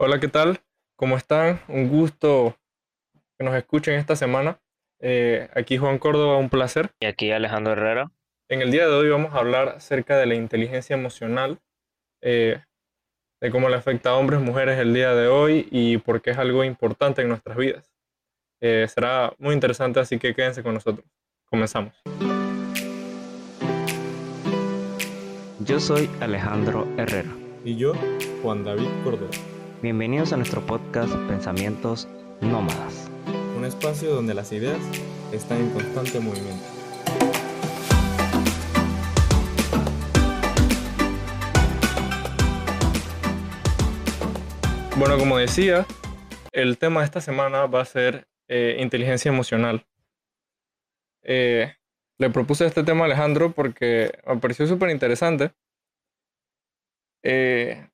Hola, ¿qué tal? ¿Cómo están? Un gusto que nos escuchen esta semana. Eh, aquí Juan Córdoba, un placer. Y aquí Alejandro Herrera. En el día de hoy vamos a hablar acerca de la inteligencia emocional, eh, de cómo le afecta a hombres y mujeres el día de hoy y por qué es algo importante en nuestras vidas. Eh, será muy interesante, así que quédense con nosotros. Comenzamos. Yo soy Alejandro Herrera. Y yo, Juan David Córdoba. Bienvenidos a nuestro podcast Pensamientos Nómadas. Un espacio donde las ideas están en constante movimiento. Bueno, como decía, el tema de esta semana va a ser eh, inteligencia emocional. Eh, le propuse este tema a Alejandro porque me pareció súper interesante. Eh,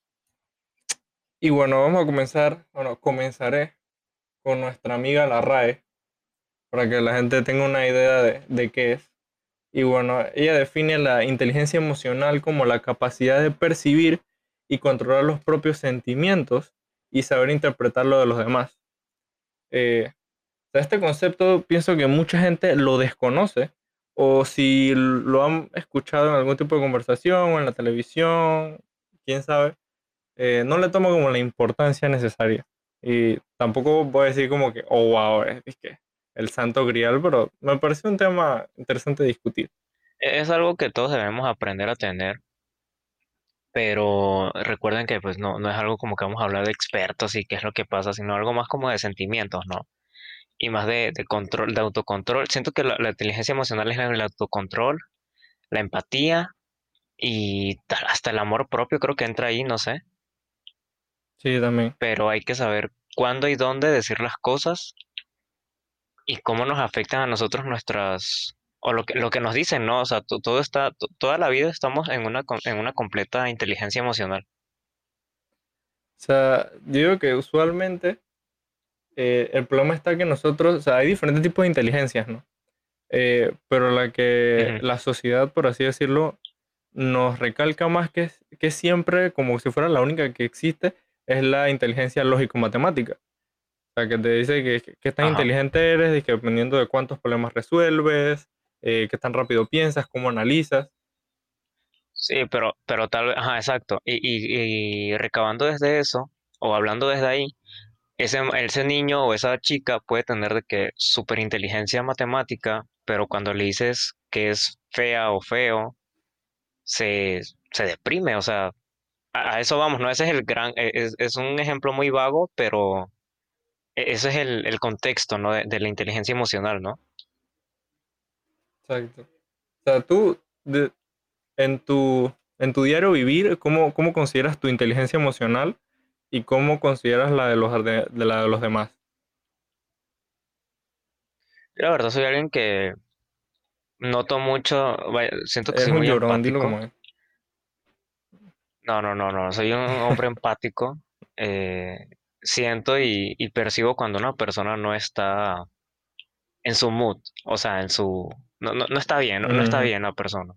y bueno, vamos a comenzar, bueno, comenzaré con nuestra amiga la RAE, para que la gente tenga una idea de, de qué es. Y bueno, ella define la inteligencia emocional como la capacidad de percibir y controlar los propios sentimientos y saber interpretar lo de los demás. Eh, este concepto pienso que mucha gente lo desconoce o si lo han escuchado en algún tipo de conversación o en la televisión, quién sabe, eh, no le tomo como la importancia necesaria. Y tampoco voy a decir como que, oh, wow, es, que el santo grial, pero me parece un tema interesante discutir. E-, es algo que todos debemos aprender a tener, pero recuerden que pues no, no es algo como que vamos a hablar de expertos y qué es lo que pasa, sino algo más como de sentimientos, ¿no? Y más de, de control, de autocontrol. Siento que la, la inteligencia emocional es el autocontrol, la empatía y hasta el amor propio creo que entra ahí, no sé. Sí, también. pero hay que saber cuándo y dónde decir las cosas y cómo nos afectan a nosotros nuestras, o lo que, lo que nos dicen, ¿no? O sea, todo está, toda la vida estamos en una, en una completa inteligencia emocional. O sea, digo que usualmente eh, el problema está que nosotros, o sea, hay diferentes tipos de inteligencias, ¿no? Eh, pero la que la sociedad, por así decirlo, nos recalca más que, que siempre, como si fuera la única que existe, es la inteligencia lógico-matemática. O sea, que te dice que, que tan inteligente eres, y que dependiendo de cuántos problemas resuelves, eh, qué tan rápido piensas, cómo analizas. Sí, pero, pero tal vez, ajá, exacto. Y, y, y, recabando desde eso, o hablando desde ahí, ese, ese niño o esa chica puede tener de que superinteligencia matemática, pero cuando le dices que es fea o feo, se, se deprime, o sea, a eso vamos, ¿no? Ese es el gran, e, es, es un ejemplo muy vago, pero e, ese es el, el contexto, ¿no? De, de, la inteligencia emocional, ¿no? Exacto. O sea, tú, de, en, tu, en tu diario vivir, ¿cómo, ¿cómo consideras tu inteligencia emocional y cómo consideras la de los, de, de la de los demás? La verdad, soy alguien que noto mucho, siento que es soy un muy llorón, dilo como es. No, no, no, no. Soy un hombre empático. Eh, siento y, y, percibo cuando una persona no está en su mood, o sea, en su... No, no, no está bien, no, no, está bien la persona.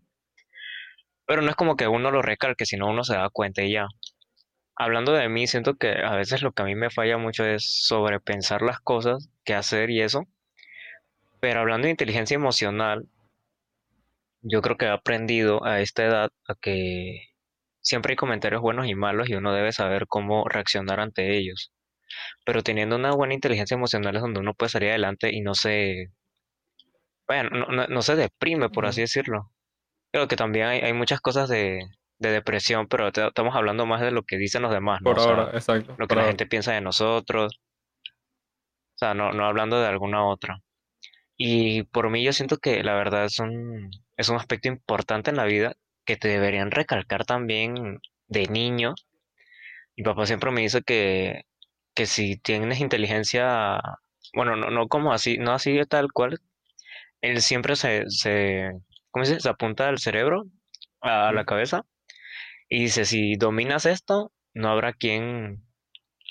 Pero no es como que uno lo recalque, sino uno se da cuenta y ya. Hablando de mí, siento que a veces lo que a mí me falla mucho es sobrepensar las cosas, qué hacer y eso. Pero hablando de inteligencia emocional, yo creo que he aprendido a esta edad a que Siempre hay comentarios buenos y malos y uno debe saber cómo reaccionar ante ellos. Pero teniendo una buena inteligencia emocional es donde uno puede salir adelante y no se, bueno, no, no, no se deprime, por así decirlo. Creo que también hay, hay muchas cosas de, de depresión, pero te, estamos hablando más de lo que dicen los demás, ¿no? Por o sea, ahora, exacto. Lo que la ahora. gente piensa de nosotros. O sea, no, no hablando de alguna otra. Y por mí yo siento que la verdad es un, es un aspecto importante en la vida que te deberían recalcar también de niño. Mi papá siempre me dice que, que si tienes inteligencia, bueno, no, no como así, no así de tal cual, él siempre se, se, ¿cómo se? Se apunta al cerebro, a, a la cabeza, y dice, si dominas esto, no habrá quien,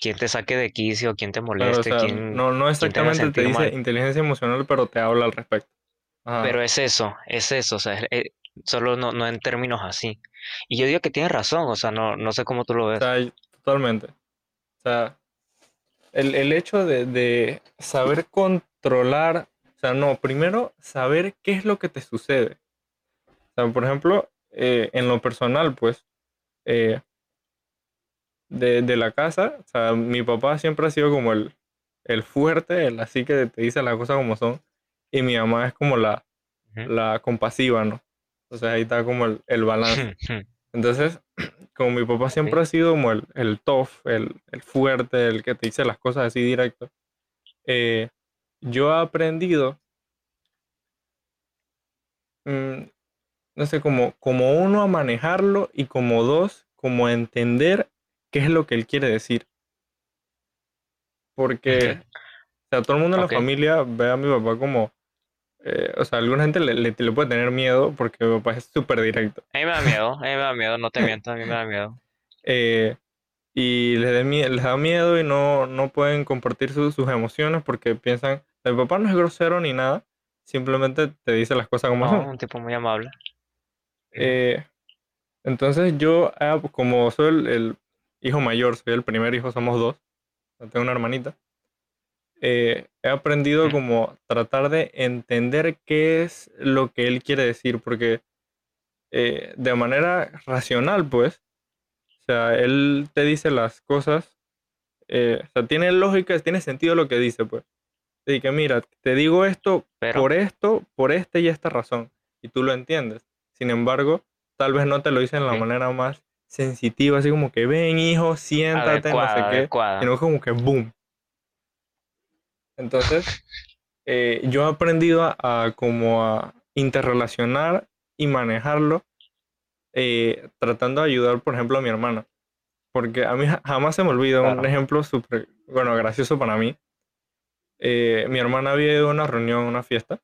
quien te saque de quicio, quien te moleste, Claro, o sea, quien, no, no te exactamente te sentir dice mal. inteligencia emocional, pero te habla al respecto. Ajá. Pero es eso, es eso, o sea, es- es- solo no, no en términos así. Y yo digo que tienes razón, o sea, no, no sé cómo tú lo O ves. sea, y- totalmente. O sea, el, el hecho de, de saber controlar, o sea, no, primero saber qué es lo que te sucede. O sea, por ejemplo, eh, en lo personal, pues, eh, de, de la casa, o sea, mi papá siempre ha sido como el, el fuerte, el así que te dice las cosas como son, y mi mamá es como la, la compasiva, ¿no? Entonces ahí está como el, el balance. Entonces, como mi papá siempre ha sido como el, el tough, el, el fuerte, el que te dice las cosas así directo, eh, yo he aprendido, mm, no sé, como, como uno a manejarlo y como dos, como a entender qué es lo que él quiere decir. Porque, o sea, todo el mundo en Ok. la familia ve a mi papá como, eh, o sea, alguna gente le, le- le puede tener miedo porque mi papá es súper directo. A mí me da miedo, a mí me da miedo, no te miento, a mí me da miedo. eh, y les, da mie- les da miedo y no, no pueden compartir su- sus emociones porque piensan, mi papá no es grosero ni nada, simplemente te dice las cosas como No, son. un tipo muy amable. Eh, entonces yo, ah, como soy el, el hijo mayor, soy el primer hijo, somos dos, tengo una hermanita, eh, he aprendido como tratar de entender qué es lo que él quiere decir, porque eh, de manera racional, pues, o sea, él te dice las cosas, eh, o sea, tiene lógica, tiene sentido lo que dice, pues. Y que mira, te digo esto Pero, por esto, por esta y esta razón, y tú lo entiendes. Sin embargo, tal vez no te lo dice en la manera más sensitiva, así como que ven, hijo, siéntate, no sé qué, adecuada. sino como que boom. Entonces, eh, yo he aprendido a, a como a interrelacionar y manejarlo, eh, tratando de ayudar, por ejemplo, a mi hermana. Porque a mí ja- jamás se me olvida un ejemplo súper, bueno, gracioso para mí. Eh, mi hermana había ido a una reunión, a una fiesta,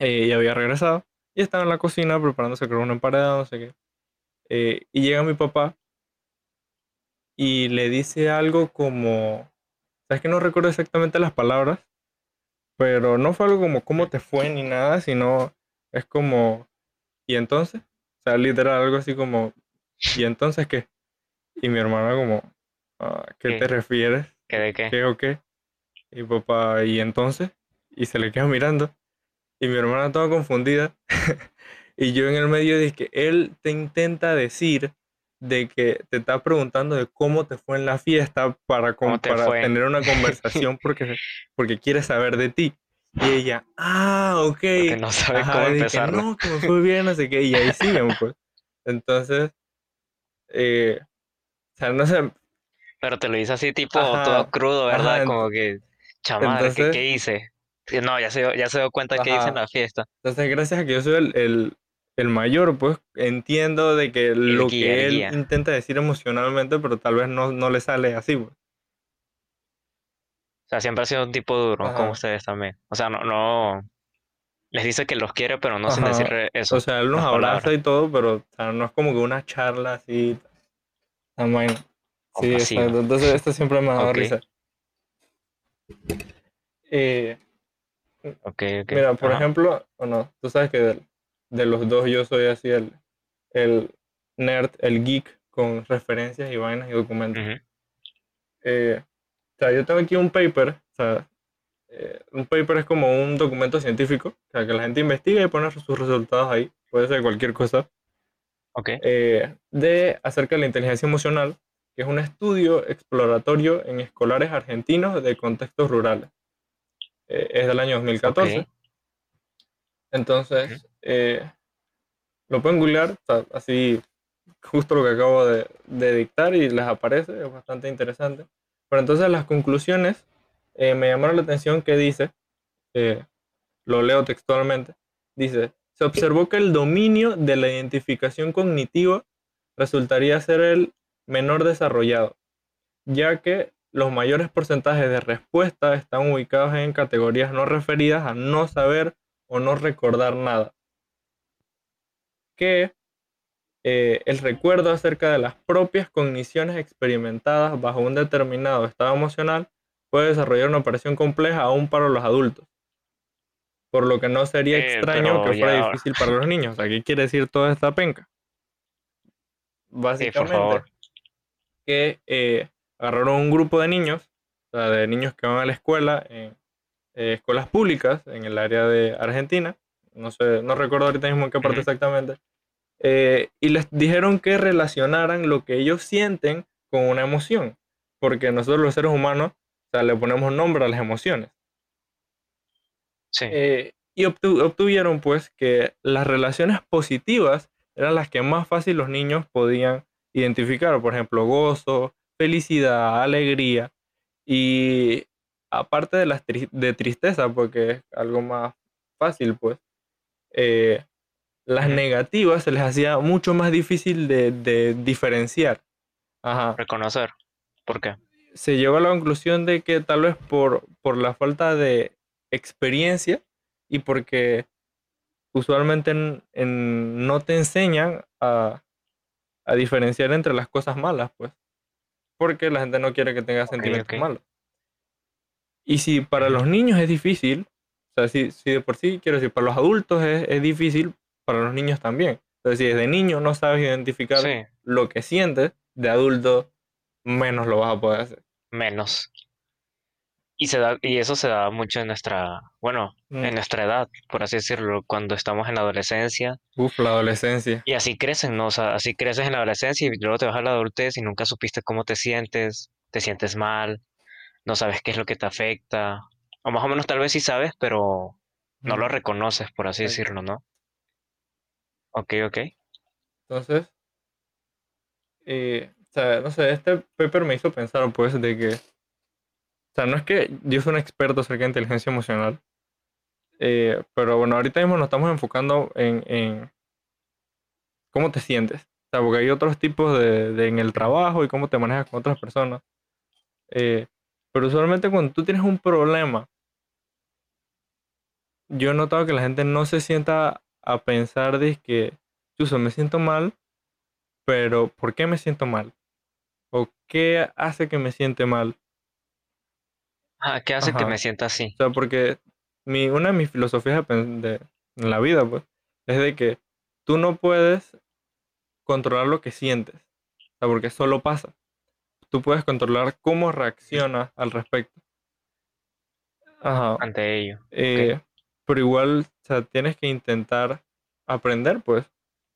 eh, y había regresado, y estaba en la cocina preparándose creo una emparedada, no sé qué. Y llega mi papá y le dice algo como, sabes que no recuerdo exactamente las palabras, pero no fue algo como cómo te fue ni nada, sino es como, ¿y entonces? O sea, literal, algo así como, ¿y entonces qué? Y mi hermana como, "Ah, ¿qué ¿Qué? te refieres? ¿Qué de qué? ¿Qué o qué? Y papá, ¿y entonces? Y se le queda mirando. Y mi hermana toda confundida. y yo en el medio que él te intenta decir de que te está preguntando de cómo te fue en la fiesta para, ¿Cómo con- te para tener una conversación porque, porque quiere saber de ti. Y ella, ah, ok. Porque no sabe Ajá, cómo que empezarla. no, que me fue bien, no sé qué. Y ahí siguen, pues. Entonces, eh, o sea, no sé. Pero te lo dice así tipo todo Ajá, crudo, ¿verdad? ajá, Como que, chamar, ¿qué, qué hice? No, ya se, dio- ya se dio cuenta qué hice en la fiesta. Entonces, gracias a que yo soy el, el, el mayor, pues entiendo de que El lo guía, que él guía. intenta decir emocionalmente, pero tal vez no, no le sale así, pues. O sea, siempre ha sido un tipo duro, como ustedes también. O sea, no, no, les dice que los quiere, pero no sin ajá. decirle O eso, sea, él nos abraza palabras, y todo, pero o sea, no es como que una charla así vaina. Sí, exacto. Entonces, esto siempre me ha dado risa. Eh, ok, ok. mira, por Ajá. ejemplo, o no, tú sabes que de, los dos yo soy así el, el nerd, el geek con referencias y vainas y documentos. ujú, Eh, o sea, yo tengo aquí un paper, o sea, eh, un paper es como un documento científico, o sea, que la gente investiga y pone sus resultados ahí, puede ser cualquier cosa, Ok, eh, de acerca de la inteligencia emocional, que es un estudio exploratorio en escolares argentinos de contextos rurales. Eh, es del año ok. 2014, ujú. Entonces eh, lo pueden googlear, o sea, así justo lo que acabo de, de dictar y les aparece, es bastante interesante. Pero entonces las conclusiones eh, me llamaron la atención que dice, eh, lo leo textualmente, dice, se observó que el dominio de la identificación cognitiva resultaría ser el menor desarrollado, ya que los mayores porcentajes de respuesta están ubicados en categorías no referidas a no saber o no recordar nada, que eh, el recuerdo acerca de las propias cogniciones experimentadas bajo un determinado estado emocional puede desarrollar una operación compleja aún para los adultos, por lo que no sería Eh, extraño que fuera difícil para los niños. O sea, ¿qué quiere decir toda esta penca? sí, por Básicamente favor. que eh, agarraron un grupo de niños, o sea, de niños que van a la escuela, en eh, escuelas públicas en el área de Argentina, no sé, no recuerdo ahorita mismo en qué parte exactamente, eh, y les dijeron que relacionaran lo que ellos sienten con una emoción, porque nosotros los seres humanos, o sea, le ponemos nombre a las emociones. Sí, Eh, y obtu- obtuvieron pues que las relaciones positivas eran las que más fácil los niños podían identificar, por ejemplo, gozo, felicidad, alegría. Y aparte de las tri- de tristeza, porque es algo más fácil pues, eh, las negativas se les hacía mucho más difícil de, de diferenciar. Ajá. reconocer. ¿Por qué? Se llegó a la conclusión de que tal vez por, por la falta de experiencia y porque usualmente en- en- no te enseñan a, a diferenciar entre las cosas malas, pues. Porque la gente no quiere que tengas sentimientos malos. Y si para los niños es difícil, o sea, si, si de por sí, quiero decir, para los adultos es, es difícil, para los niños también. Entonces, si desde niño no sabes identificar Sí, lo que sientes, de adulto menos lo vas a poder hacer. menos. Y se da, y eso se da mucho en nuestra, bueno, Mm. en nuestra edad, por así decirlo, cuando estamos en la adolescencia. Uf, la adolescencia. Y así crecen, ¿no? O sea, así creces en la adolescencia y luego te vas a la adultez y nunca supiste cómo te sientes, te sientes mal, no sabes qué es lo que te afecta. O más o menos tal vez sí sabes, pero no lo reconoces, por así decirlo, ¿no? Ok, ok. Entonces, eh, o sea, no sé, este paper me hizo pensar, pues, de que, o sea, no es que yo soy un experto acerca de inteligencia emocional, eh, pero bueno, ahorita mismo nos estamos enfocando en, en cómo te sientes. O sea, porque hay otros tipos de, de en el trabajo y cómo te manejas con otras personas. Eh, pero usualmente cuando tú tienes un problema, yo he notado que la gente no se sienta a pensar de que, chuso, me siento mal, pero ¿por qué me siento mal? ¿O qué hace que me siente mal? Ah, ¿qué hace que me sienta así? O sea, porque mi, una de mis filosofías de- en la vida, pues, es de que tú no puedes controlar lo que sientes. O sea, porque solo pasa. Tú puedes controlar cómo reaccionas al respecto. Ajá. ante ello. Eh, pero igual, o sea, tienes que intentar aprender, pues.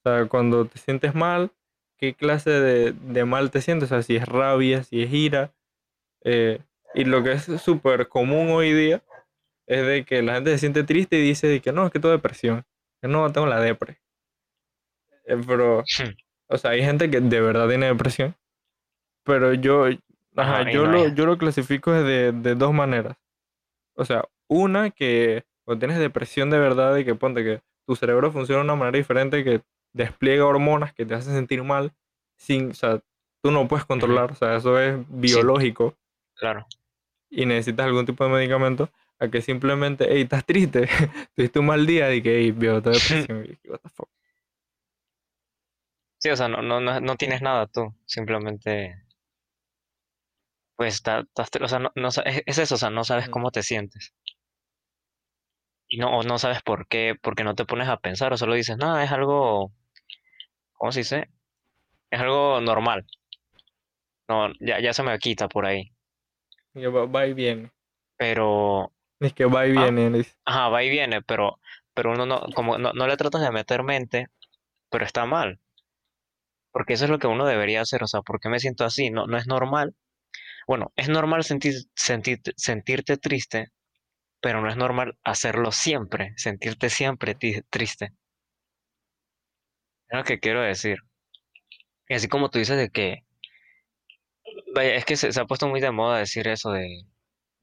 O sea, cuando te sientes mal, ¿qué clase de, de mal te sientes? O sea, si es rabia, si es ira. eh, y lo que es súper común hoy día es de que la gente se siente triste y dice que no, es que tengo depresión. Que no, tengo la depre. Eh, pero, o sea, hay gente que de verdad tiene depresión. Pero yo, ajá, yo, no lo, yo lo clasifico de, de dos maneras. O sea, una que cuando tienes depresión de verdad y que ponte que tu cerebro funciona de una manera diferente, que despliega hormonas que te hacen sentir mal, sin, o sea, tú no puedes controlar, o sea, eso es biológico Claro. y necesitas algún tipo de medicamento, a que simplemente, hey, estás triste, tuviste un mal día y que, hey, tengo depresión, y what the fuck. Sí, o sea, no, no, no, no tienes nada tú, simplemente, pues, está- o sea, no, no sa- es, es eso, o sea, no sabes cómo te sientes. Y no, o no sabes por qué, porque no te pones a pensar, o solo dices, no, es algo, ¿cómo se dice? Es algo normal. No, ya, ya se me quita por ahí. Va, va y viene. Pero, Es que va y Ah. viene. ajá, va y viene, pero, pero uno no, como no, no le tratas de meter mente, pero está mal. Porque eso es lo que uno debería hacer, o sea, ¿por qué me siento así? No, no es normal. Bueno, es normal sentir, sentirte, sentirte triste, pero no es normal hacerlo siempre, sentirte siempre triste. Es lo que quiero decir. Y así como tú dices de que, es que se, se ha puesto muy de moda decir eso de,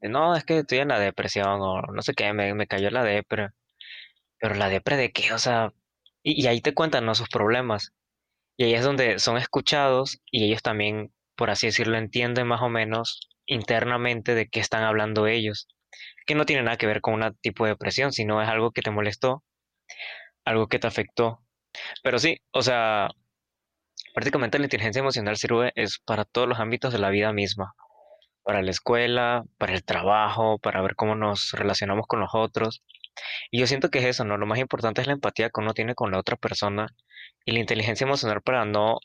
no, es que estoy en la depresión o no sé qué, me, me cayó la depre. Pero la depre de qué, o sea, y, y ahí te cuentan, ¿no? sus problemas. Y ahí es donde son escuchados y ellos también, por así decirlo, entienden más o menos internamente de qué están hablando ellos. Que no tiene nada que ver con un tipo de depresión, sino es algo que te molestó, algo que te afectó. Pero sí, o sea, prácticamente la inteligencia emocional sirve es para todos los ámbitos de la vida misma. Para la escuela, para el trabajo, para ver cómo nos relacionamos con los otros. Y yo siento que es eso, ¿no? Lo más importante es la empatía que uno tiene con la otra persona y la inteligencia emocional para no...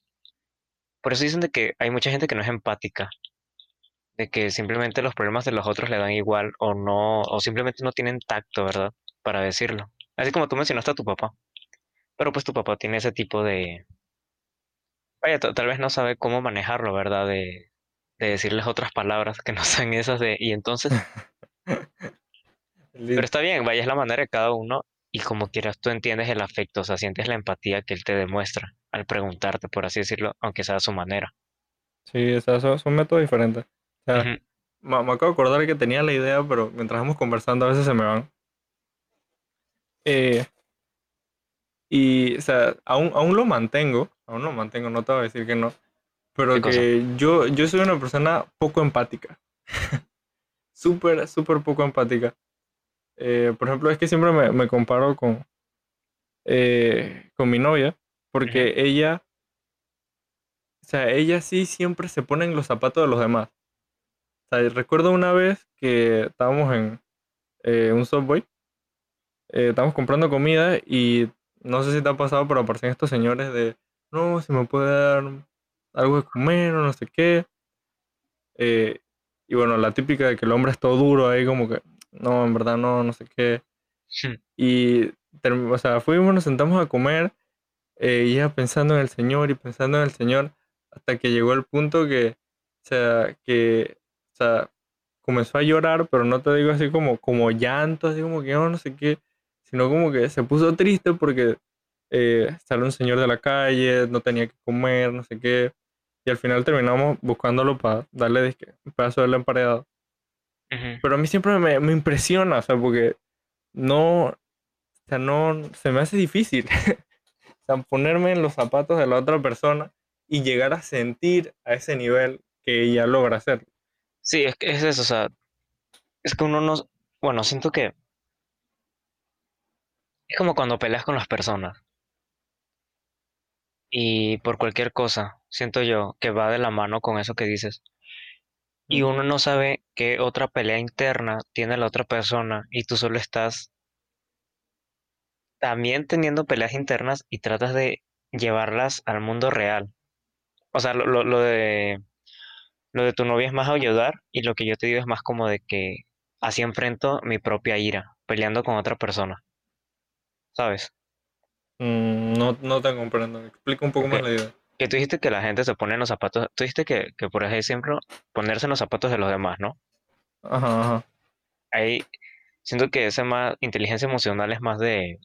Por eso dicen de que hay mucha gente que no es empática. de que simplemente los problemas de los otros le dan igual o no, o simplemente no tienen tacto, ¿verdad? Para decirlo. Así como tú mencionaste a tu papá. Pero pues tu papá tiene ese tipo de... Vaya, ta- tal vez no sabe cómo manejarlo, ¿verdad? De, de decirles otras palabras que no sean esas de... Y entonces, pero está bien, vaya, es la manera de cada uno y como quieras tú entiendes el afecto, o sea, sientes la empatía que él te demuestra al preguntarte, por así decirlo, aunque sea a su manera. Sí, o sea, son, son métodos diferentes. O sea, Ujú, me, me acabo de acordar que tenía la idea, pero mientras vamos conversando a veces se me van. Eh, y, o sea, aún, aún lo mantengo, aún lo mantengo, no te voy a decir que no, ¿Qué pero cosa? que yo, yo soy una persona poco empática, súper, súper poco empática. Eh, por ejemplo, es que siempre me, me comparo con, eh, con mi novia, porque ella, o sea, ella sí siempre se pone en los zapatos de los demás. O sea, recuerdo una vez que estábamos en eh, un Subway, estábamos comprando comida y no sé si te ha pasado, pero aparecen estos señores de, no, si me puede dar algo de comer o no sé qué. Y bueno, la típica de que el hombre es todo duro ahí, como que, no, en verdad no, no sé qué. Y, o sea, fuimos, nos sentamos a comer eh, y ella pensando en el Señor y pensando en el Señor hasta que llegó el punto que, o sea, que, o sea, comenzó a llorar, pero no te digo así como, como llanto, así como que "Oh, no sé qué, sino como que se puso triste porque eh, salió un señor de la calle, no tenía que comer, no sé qué, y al final terminamos buscándolo para darle un pedazo del emparedado. Pero a mí siempre me, me impresiona, o sea, porque no, o sea, no, se me hace difícil. O sea, ponerme en los zapatos de la otra persona y llegar a sentir a ese nivel que ella logra hacer. Sí, es que es eso, o sea, es que uno no, bueno, siento que es como cuando peleas con las personas y por cualquier cosa, siento yo que va de la mano con eso que dices y uno no sabe qué otra pelea interna tiene la otra persona y tú solo estás también teniendo peleas internas y tratas de llevarlas al mundo real. O sea, lo, lo, lo de lo de tu novia es más ayudar y lo que yo te digo es más como de que así enfrento mi propia ira, peleando con otra persona, ¿sabes? mm, no, no te comprendo. Explica un poco más la idea. Que tú dijiste que la gente se pone en los zapatos, tú dijiste que, que por ejemplo ponerse en los zapatos de los demás, ¿no? Ajá, ajá. Ahí siento que esa más inteligencia emocional es más de,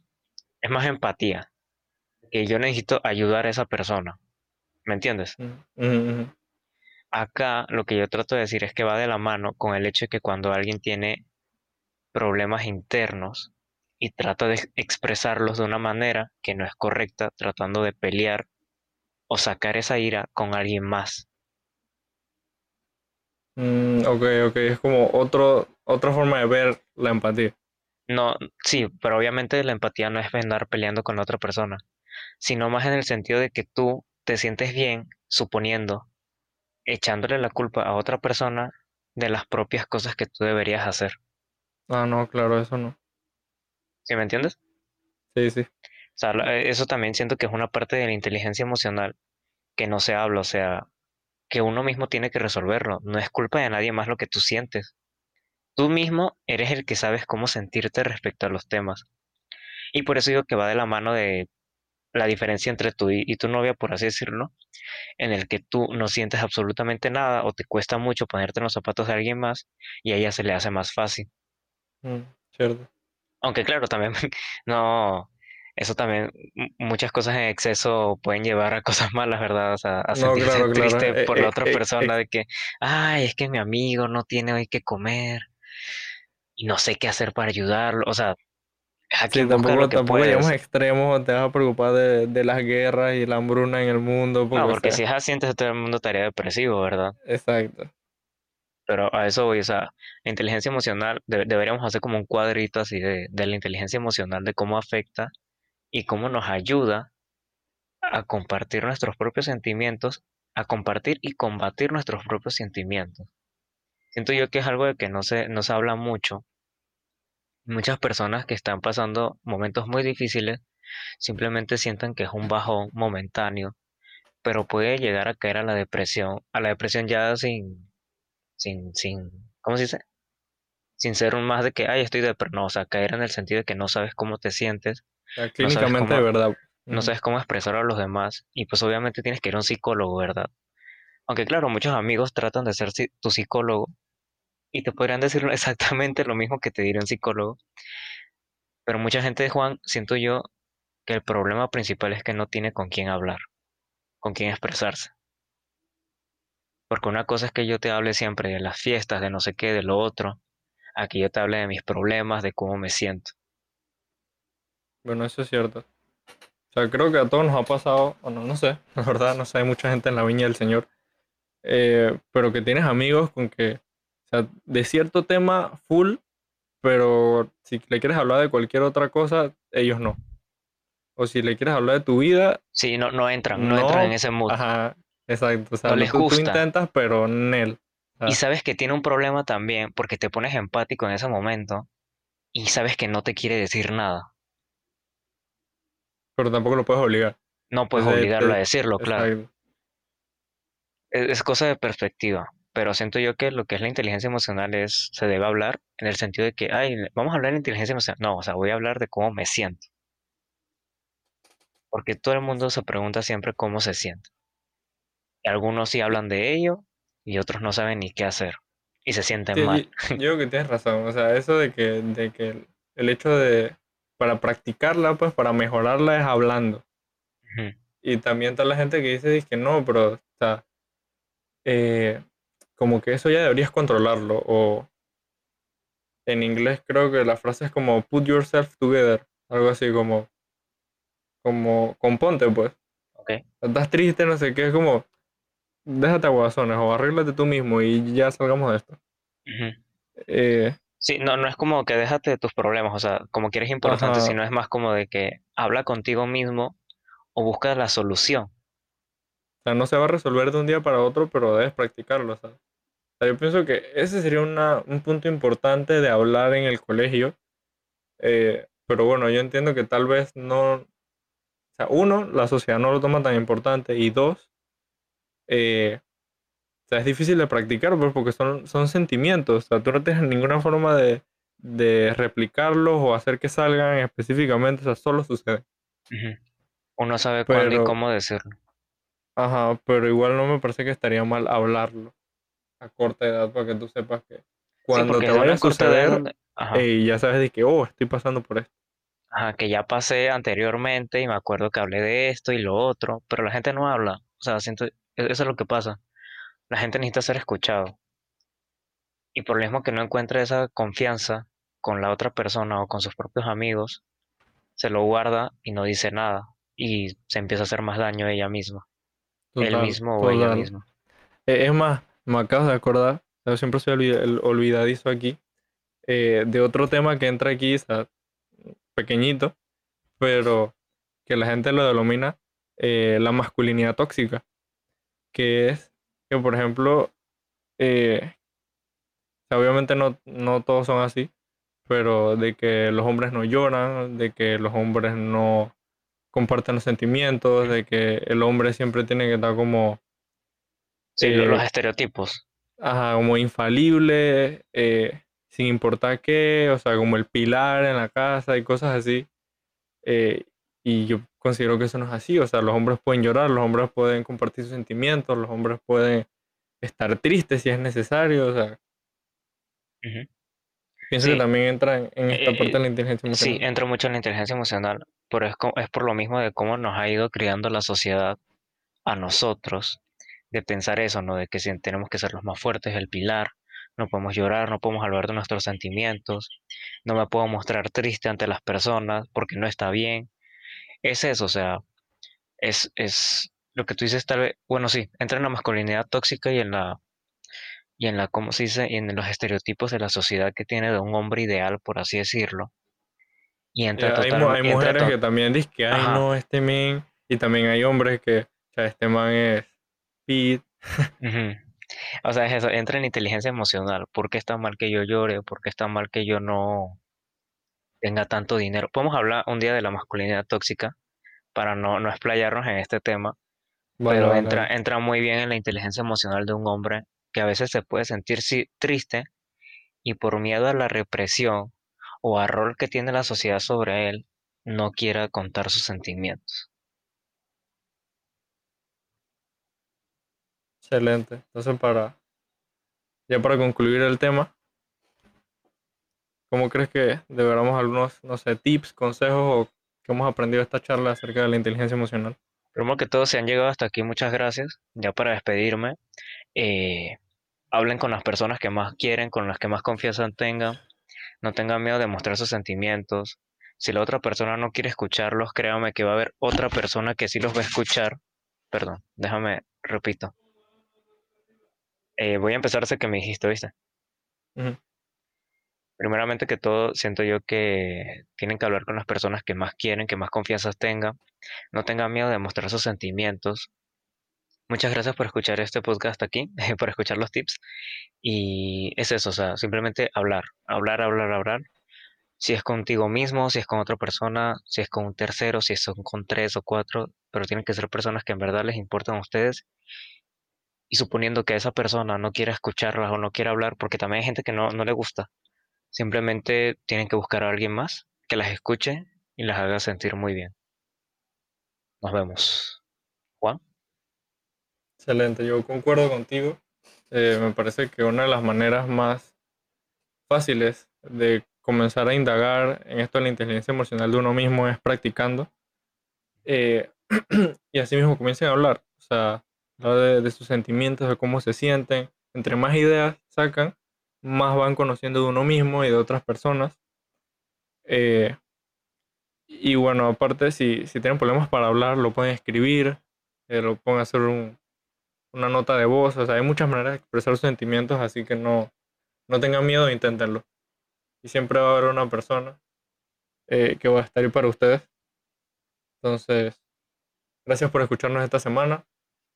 es más empatía, que yo necesito ayudar a esa persona, ¿me entiendes? Mm, ujú, ujú. Acá lo que yo trato de decir es que va de la mano con el hecho de que cuando alguien tiene problemas internos y trata de expresarlos de una manera que no es correcta, tratando de pelear o sacar esa ira con alguien más. Mm, ok, ok. Es como otro, otra forma de ver la empatía. No, sí, pero obviamente la empatía no es andar peleando con la otra persona, sino más en el sentido de que tú te sientes bien suponiendo, echándole la culpa a otra persona de las propias cosas que tú deberías hacer. Ah, no, claro, eso no. ¿Sí me entiendes? Sí, sí. O sea, la- eso también siento que es una parte de la inteligencia emocional que no se habla, o sea, que uno mismo tiene que resolverlo. No es culpa de nadie más lo que tú sientes. Tú mismo eres el que sabes cómo sentirte respecto a los temas. Y por eso digo que va de la mano de la diferencia entre tú y, y tu novia, por así decirlo, en el que tú no sientes absolutamente nada o te cuesta mucho ponerte en los zapatos de alguien más y a ella se le hace más fácil. Mm, cierto. Aunque claro, también no, eso también, muchas cosas en exceso pueden llevar a cosas malas, ¿verdad? O sea, a No, sentirse claro. triste Eh, por la eh, otra eh, persona de que, ay, es que mi amigo no tiene hoy que comer y no sé qué hacer para ayudarlo. O sea, cada sí, lo tampoco, que tampoco llegamos extremos, te vas a preocupar de, de las guerras y la hambruna en el mundo, No, porque, o porque si es así, entonces todo el mundo estaría depresivo, ¿verdad? exacto. Pero a eso voy, o sea, la inteligencia emocional, de- deberíamos hacer como un cuadrito así de, de la inteligencia emocional, de cómo afecta y cómo nos ayuda a compartir nuestros propios sentimientos, a compartir y combatir nuestros propios sentimientos. Siento yo que es algo de que no se, no se habla mucho. Muchas personas que están pasando momentos muy difíciles simplemente sientan que es un bajón momentáneo, pero puede llegar a caer a la depresión, a la depresión ya sin, sin, sin, ¿cómo se dice? Sin ser un más de que, ay, estoy de no, o sea, caer en el sentido de que no sabes cómo te sientes, No clínicamente cómo, verdad. no sabes cómo expresar a los demás, y pues obviamente tienes que ir a un psicólogo, ¿verdad? Aunque claro, muchos amigos tratan de ser tu psicólogo y te podrían decir exactamente lo mismo que te diría un psicólogo, pero mucha gente, Juan, siento yo que el problema principal es que no tiene con quién hablar, con quién expresarse. Porque una cosa es que yo te hable siempre de las fiestas, de no sé qué, de lo otro, a que yo te hable de mis problemas, de cómo me siento. Bueno, eso es cierto. O sea, creo que a todos nos ha pasado, o no, no sé, la verdad, no sé, hay mucha gente en la viña del Señor, eh, pero que tienes amigos con que, o sea, de cierto tema full, pero si le quieres hablar de cualquier otra cosa, ellos no. O si le quieres hablar de tu vida, Sí, no, no entran, no entran en ese mood, ajá, exacto, o sea, no les tú, tú gusta. intentas, pero Nel. O Y sabes que tiene un problema también porque te pones empático en ese momento y sabes que no te quiere decir nada. Pero tampoco lo puedes obligar. No puedes Entonces, obligarlo a decirlo, claro. Es, es cosa de perspectiva. Pero siento yo que lo que es la inteligencia emocional es, se debe hablar en el sentido de que, ay, vamos a hablar de inteligencia emocional. No, o sea, voy a hablar de cómo me siento. Porque todo el mundo se pregunta siempre cómo se siente. Y algunos sí hablan de ello y otros no saben ni qué hacer. Y se sienten Sí, mal. y- yo creo que tienes razón. O sea, eso de que, de que el hecho de, para practicarla, pues para mejorarla es hablando. Ujú. Y también está la gente que dice que no, pero, o sea, eh, como que eso ya deberías controlarlo. O en inglés creo que la frase es como put yourself together. Algo así como, como, componte, pues. ¿Ok? Estás triste, no sé qué, es como, déjate aguazones o arréglate tú mismo y ya salgamos de esto. Ujú. Eh, Sí, no, no es como que déjate de tus problemas, o sea, como que eres importante, ajá, sino es más como de que habla contigo mismo o busca la solución. O sea, no se va a resolver de un día para otro, pero debes practicarlo, ¿sabes? O sea, yo pienso que ese sería una- un punto importante de hablar en el colegio. eh, pero bueno, yo entiendo que tal vez no... O sea, uno, la sociedad no lo toma tan importante. Y dos, eh, o sea, es difícil de practicar pues, porque son, son sentimientos. O sea, tú no tienes ninguna forma de, de replicarlos o hacer que salgan específicamente. O sea, solo sucede. Uno sabe cuándo y Pero, cómo decirlo. ajá, pero igual no me parece que estaría mal hablarlo. a corta edad para que tú sepas que cuando te vaya a suceder, ey, ya sabes de que, oh, estoy pasando por esto. ajá, que ya pasé anteriormente y me acuerdo que hablé de esto y lo otro, pero la gente no habla. O sea, siento, e- eso es lo que pasa. La gente necesita ser escuchado. Y por lo mismo que no encuentra esa confianza con la otra persona o con sus propios amigos, se lo guarda y no dice nada. Y se empieza a hacer más daño a ella misma. Él Total, mismo o ella total. misma. Eh, es más, me acabo de acordar, yo siempre soy el olvidadizo aquí, eh, de otro tema que entra aquí, o sea, pequeñito, pero que la gente lo denomina eh, la masculinidad tóxica, que es que, por ejemplo, eh, obviamente no, no todos son así, pero de que los hombres no lloran, de que los hombres no comparten los sentimientos, de que el hombre siempre tiene que estar como, Sí, lo- los eh, estereotipos. ajá, como infalible, eh, sin importar qué, o sea, como el pilar en la casa y cosas así. Eh, y yo considero que eso no es así, o sea, los hombres pueden llorar, los hombres pueden compartir sus sentimientos, los hombres pueden estar tristes si es necesario, o sea, Ujú. pienso que Sí, también entra en, en esta eh, parte de la inteligencia sí, emocional. entra mucho en la inteligencia emocional, pero es, es por lo mismo de cómo nos ha ido criando la sociedad a nosotros, de pensar eso, ¿no? De que si tenemos que ser los más fuertes, el pilar, no podemos llorar, no podemos hablar de nuestros sentimientos, no me puedo mostrar triste ante las personas porque no está bien. Es eso, o sea, es, es lo que tú dices tal vez, bueno, sí, entra en la masculinidad tóxica y en la, y en la, ¿cómo se dice? Y en los estereotipos de la sociedad que tiene de un hombre ideal, por así decirlo. Y Eh, entra hay, total, hay y mujeres que también dicen que, ay, ajá, no, este men, y también hay hombres que, o sea, este man es ujú. O sea, es eso, entra en inteligencia emocional. ¿Por qué está mal que yo llore? ¿Por qué está mal que yo no tenga tanto dinero? Podemos hablar un día de la masculinidad tóxica para no, no explayarnos en este tema, pero entra, entra muy bien en la inteligencia emocional de un hombre que a veces se puede sentir triste y por miedo a la represión o al rol que tiene la sociedad sobre él, no quiera contar sus sentimientos. Excelente. Entonces, para ya para concluir el tema, ¿cómo crees que deberíamos algunos, no sé, tips, consejos o que hemos aprendido esta charla acerca de la inteligencia emocional? Primero que todo, si han llegado hasta aquí, muchas gracias. Ya para despedirme, eh, hablen con las personas que más quieren, con las que más confianza tengan. No tengan miedo de mostrar sus sentimientos. Si la otra persona no quiere escucharlos, créanme que va a haber otra persona que sí los va a escuchar. Perdón, déjame, repito. Eh, voy a empezar desde que me dijiste, ¿viste? Primeramente que todo, siento yo que tienen que hablar con las personas que más quieren, que más confianza tengan. No tengan miedo de mostrar sus sentimientos. Muchas gracias por escuchar este podcast aquí, por escuchar los tips. Y es eso, o sea, simplemente hablar, hablar, hablar, hablar. Si es contigo mismo, si es con otra persona, si es con un tercero, si son con tres o cuatro, pero tienen que ser personas que en verdad les importan a ustedes. Y suponiendo que esa persona no quiera escucharlas o no quiera hablar, porque también hay gente que no, no le gusta, simplemente tienen que buscar a alguien más que las escuche y las haga sentir muy bien. Nos vemos. Juan. Excelente, yo concuerdo contigo. Eh, me parece que una de las maneras más fáciles de comenzar a indagar en esto de la inteligencia emocional de uno mismo es practicando. Eh, y así mismo comiencen a hablar. O sea, de sus sentimientos, de cómo se sienten. Entre más ideas sacan, más van conociendo de uno mismo y de otras personas. Eh, y bueno, aparte, si, si tienen problemas para hablar, lo pueden escribir, eh, lo pueden hacer un, una nota de voz. O sea, hay muchas maneras de expresar sus sentimientos, así que no, no tengan miedo, inténtenlo. Y siempre va a haber una persona eh, que va a estar ahí para ustedes. Entonces, gracias por escucharnos esta semana.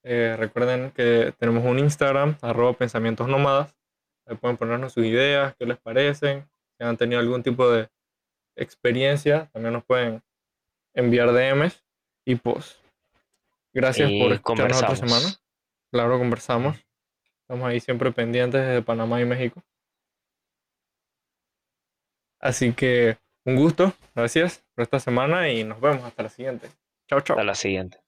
Recuerden que tenemos un Instagram, arroba. Ahí pueden ponernos sus ideas, qué les parecen, si han tenido algún tipo de experiencia, también nos pueden enviar DMs. Y pues, gracias Y por escucharnos otra semana. Claro, conversamos. Estamos ahí siempre pendientes desde Panamá y México. Así que un gusto, gracias por esta semana y nos vemos hasta la siguiente. Chao, chao. Hasta la siguiente.